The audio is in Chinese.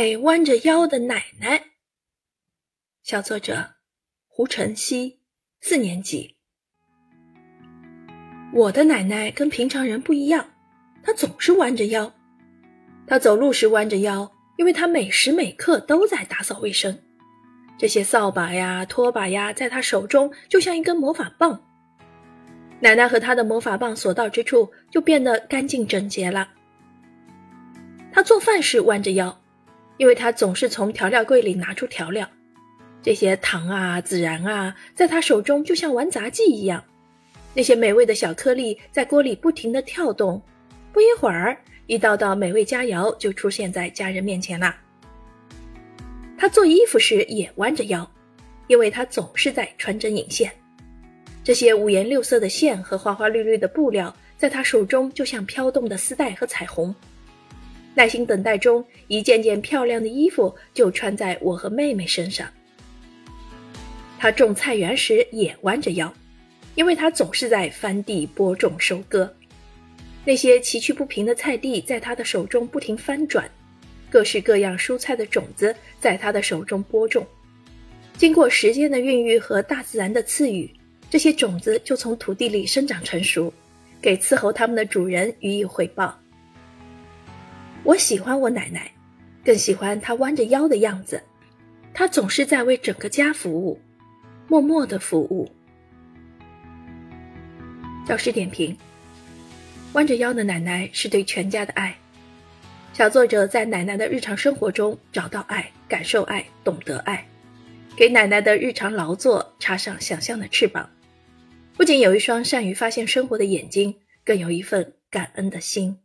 爱弯着腰的奶奶。小作者胡晨曦，四年级。我的奶奶跟平常人不一样，她总是弯着腰。她走路时弯着腰，因为她每时每刻都在打扫卫生。这些扫把呀、拖把呀，在她手中就像一根魔法棒。奶奶和她的魔法棒所到之处，就变得干净整洁了。她做饭时弯着腰，因为他总是从调料柜里拿出调料。这些糖啊、孜然啊，在他手中就像玩杂技一样。那些美味的小颗粒在锅里不停地跳动，不一会儿，一道道美味佳肴就出现在家人面前了。他做衣服时也弯着腰，因为他总是在穿针引线。这些五颜六色的线和花花绿绿的布料，在他手中就像飘动的丝带和彩虹。耐心等待中，一件件漂亮的衣服就穿在我和妹妹身上。她种菜园时也弯着腰，因为她总是在翻地播种收割。那些崎岖不平的菜地在她的手中不停翻转，各式各样蔬菜的种子在她的手中播种。经过时间的孕育和大自然的赐予，这些种子就从土地里生长成熟，给伺候它们的主人予以回报。我喜欢我奶奶，更喜欢她弯着腰的样子。她总是在为整个家服务，默默的服务。教师点评：弯着腰的奶奶是对全家的爱。小作者在奶奶的日常生活中找到爱，感受爱，懂得爱，给奶奶的日常劳作插上想象的翅膀。不仅有一双善于发现生活的眼睛，更有一份感恩的心。